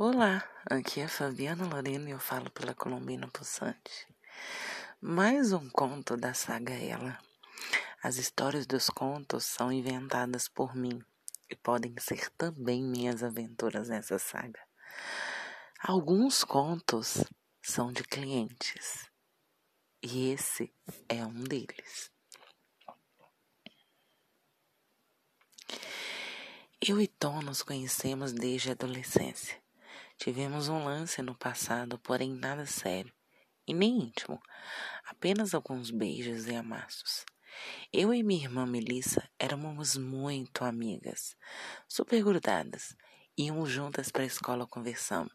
Olá, aqui é Fabiana Lorena e eu falo pela Colombina Pulsante. Mais um conto da saga Ela. As histórias dos contos são inventadas por mim e podem ser também minhas aventuras nessa saga. Alguns contos são de clientes e esse é um deles. Eu e Tom nos conhecemos desde a adolescência. Tivemos um lance no passado, porém nada sério e nem íntimo, apenas alguns beijos e amassos. Eu e minha irmã Melissa éramos muito amigas, super grudadas, íamos juntas para a escola conversando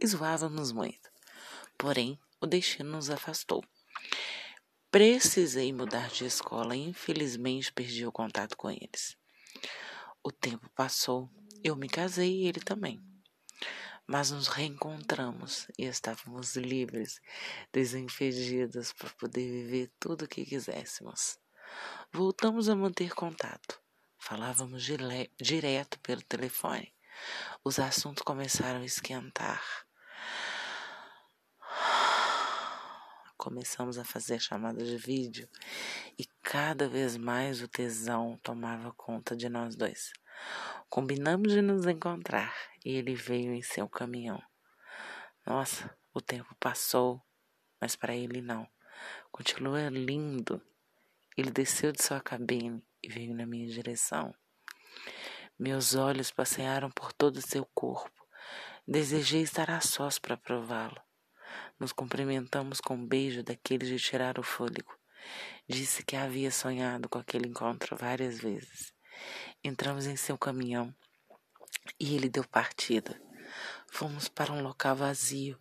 e zoávamos muito. Porém, o destino nos afastou. Precisei mudar de escola e infelizmente perdi o contato com eles. O tempo passou, eu me casei e ele também mas nos reencontramos e estávamos livres, desimpedidos para poder viver tudo o que quiséssemos. Voltamos a manter contato. Falávamos direto pelo telefone. Os assuntos começaram a esquentar. Começamos a fazer chamadas de vídeo e cada vez mais o tesão tomava conta de nós dois. Combinamos de nos encontrar e ele veio em seu caminhão. Nossa, o tempo passou, mas para ele não. Continua lindo. Ele desceu de sua cabine e veio na minha direção. Meus olhos passearam por todo seu corpo. Desejei estar a sós para prová-lo. Nos cumprimentamos com um beijo daqueles de tirar o fôlego. Disse que havia sonhado com aquele encontro várias vezes. Entramos em seu caminhão e ele deu partida. Fomos para um local vazio.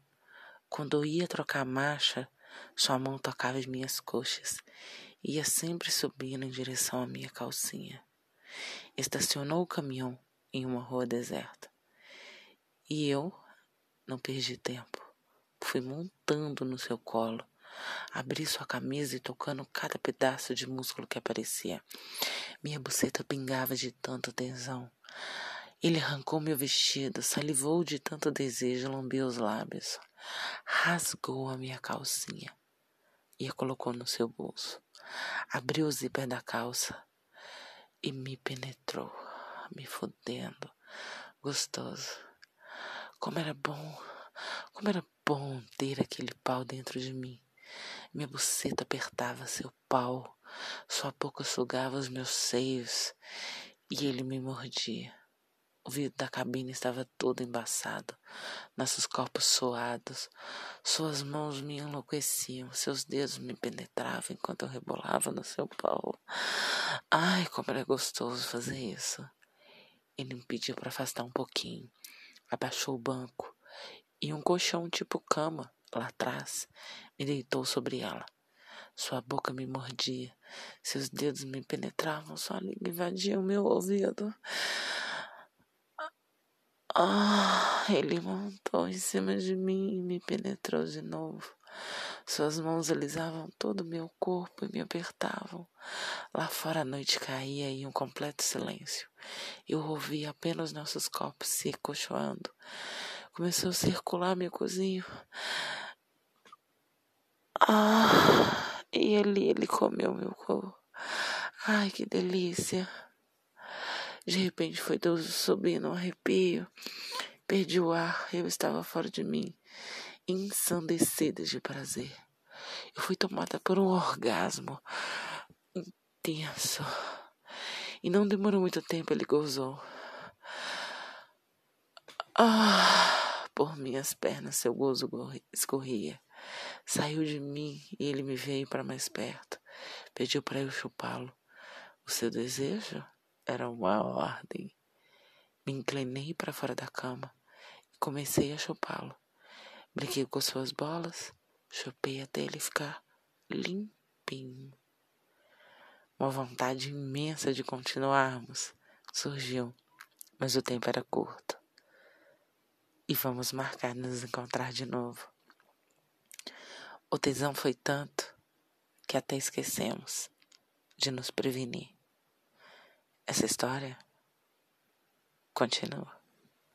Quando eu ia trocar a marcha, sua mão tocava as minhas coxas. Ia sempre subindo em direção à minha calcinha. Estacionou o caminhão em uma rua deserta. E eu não perdi tempo. Fui montando no seu colo. Abri sua camisa e tocando cada pedaço de músculo que aparecia. Minha buceta pingava de tanto tesão. Ele arrancou meu vestido, salivou de tanto desejo, lambeu os lábios, rasgou a minha calcinha e a colocou no seu bolso. Abriu o zíper da calça e me penetrou, me fudendo, gostoso. Como era bom, como era bom ter aquele pau dentro de mim. Minha buceta apertava seu pau, sua boca sugava os meus seios e ele me mordia. O vidro da cabine estava todo embaçado, nossos corpos suados. Suas mãos me enlouqueciam, seus dedos me penetravam enquanto eu rebolava no seu pau. Ai, como era gostoso fazer isso. Ele me pediu para afastar um pouquinho, abaixou o banco e um colchão tipo cama lá atrás me deitou sobre ela. Sua boca me mordia, seus dedos me penetravam, sua língua invadia o meu ouvido. Ah, ele montou em cima de mim e me penetrou de novo. Suas mãos alisavam todo o meu corpo e me apertavam. Lá fora a noite caía em um completo silêncio. Eu ouvia apenas nossos corpos se ecochoando. Começou a circular meu cozinho. Ah, e ali ele comeu meu corpo. Ai, que delícia. De repente foi tudo subindo um arrepio. Perdi o ar, eu estava fora de mim, ensandecida de prazer. Eu fui tomada por um orgasmo intenso. E não demorou muito tempo, ele gozou. Ah, por minhas pernas seu gozo escorria. Saiu de mim e ele me veio para mais perto. Pediu para eu chupá-lo. O seu desejo? era uma ordem. Me inclinei para fora da cama e comecei a chupá-lo. Brinquei com suas bolas, chupei até ele ficar limpinho. Uma vontade imensa de continuarmos surgiu, mas o tempo era curto. E vamos marcar nos encontrar de novo. O tesão foi tanto que até esquecemos de nos prevenir. Essa história continua.